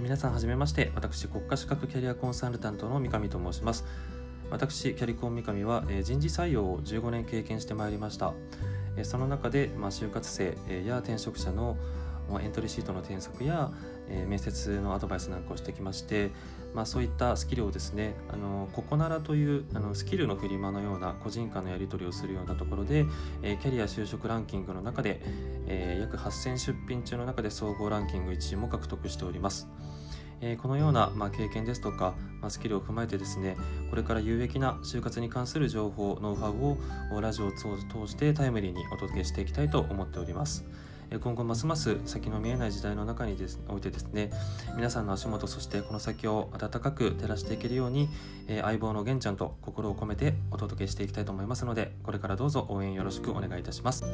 皆さんはじめまして。私国家資格キャリアコンサルタントの三上と申します。私キャリコン三上は人事採用を15年経験してまいりました。その中で、まあ、就活生や転職者のエントリーシートの添削や、え面接のアドバイスなんかをしてきまして、まあ、そういったスキルをですねあのココナラというあのスキルのフリマのような個人間のやり取りをするようなところで、えーキャリア就職ランキングの中で、えー約8000出品中の中で総合ランキング1位も獲得しております。えこのような、ま、経験ですとか、ま、スキルを踏まえてですねこれから有益な就活に関する情報ノウハウをラジオを通してタイムリーにお届けしていきたいと思っております。今後ますます先の見えない時代の中にですおいてですね皆さんの足元そしてこの先を温かく照らしていけるように、え相棒の玄ちゃんと心を込めてお届けしていきたいと思いますのでこれからどうぞ応援よろしくお願いいたします。